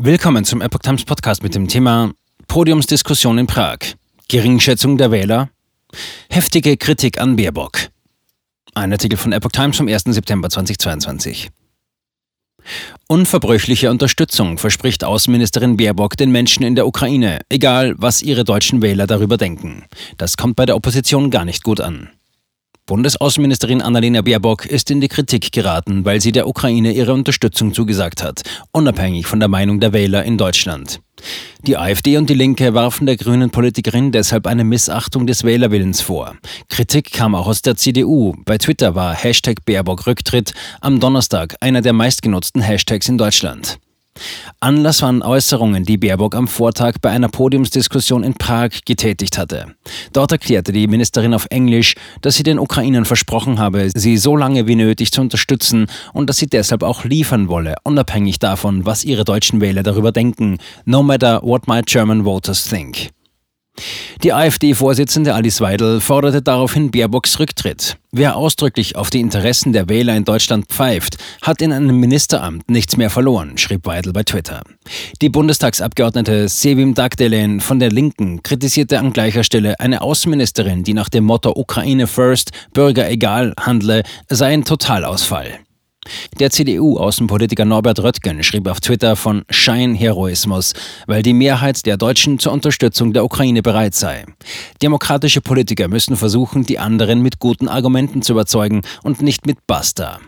Willkommen zum Epoch Times Podcast mit dem Thema Podiumsdiskussion in Prag. Geringschätzung der Wähler. Heftige Kritik an Baerbock. Ein Artikel von Epoch Times vom 1. September 2022. Unverbrüchliche Unterstützung verspricht Außenministerin Baerbock den Menschen in der Ukraine, egal was ihre deutschen Wähler darüber denken. Das kommt bei der Opposition gar nicht gut an. Bundesaußenministerin Annalena Baerbock ist in die Kritik geraten, weil sie der Ukraine ihre Unterstützung zugesagt hat, unabhängig von der Meinung der Wähler in Deutschland. Die AfD und die Linke warfen der grünen Politikerin deshalb eine Missachtung des Wählerwillens vor. Kritik kam auch aus der CDU. Bei Twitter war Hashtag Baerbock Rücktritt am Donnerstag einer der meistgenutzten Hashtags in Deutschland. Anlass waren Äußerungen, die Baerbock am Vortag bei einer Podiumsdiskussion in Prag getätigt hatte. Dort erklärte die Ministerin auf Englisch, dass sie den Ukrainern versprochen habe, sie so lange wie nötig zu unterstützen und dass sie deshalb auch liefern wolle, unabhängig davon, was ihre deutschen Wähler darüber denken, no matter what my German voters think. Die AfD-Vorsitzende Alice Weidel forderte daraufhin Baerbocks Rücktritt. Wer ausdrücklich auf die Interessen der Wähler in Deutschland pfeift, hat in einem Ministeramt nichts mehr verloren, schrieb Weidel bei Twitter. Die Bundestagsabgeordnete Sevim Dagdelen von der Linken kritisierte an gleicher Stelle eine Außenministerin, die nach dem Motto Ukraine first, Bürger egal handle, sei ein Totalausfall. Der CDU-Außenpolitiker Norbert Röttgen schrieb auf Twitter von Scheinheroismus, weil die Mehrheit der Deutschen zur Unterstützung der Ukraine bereit sei. Demokratische Politiker müssen versuchen, die anderen mit guten Argumenten zu überzeugen und nicht mit Basta.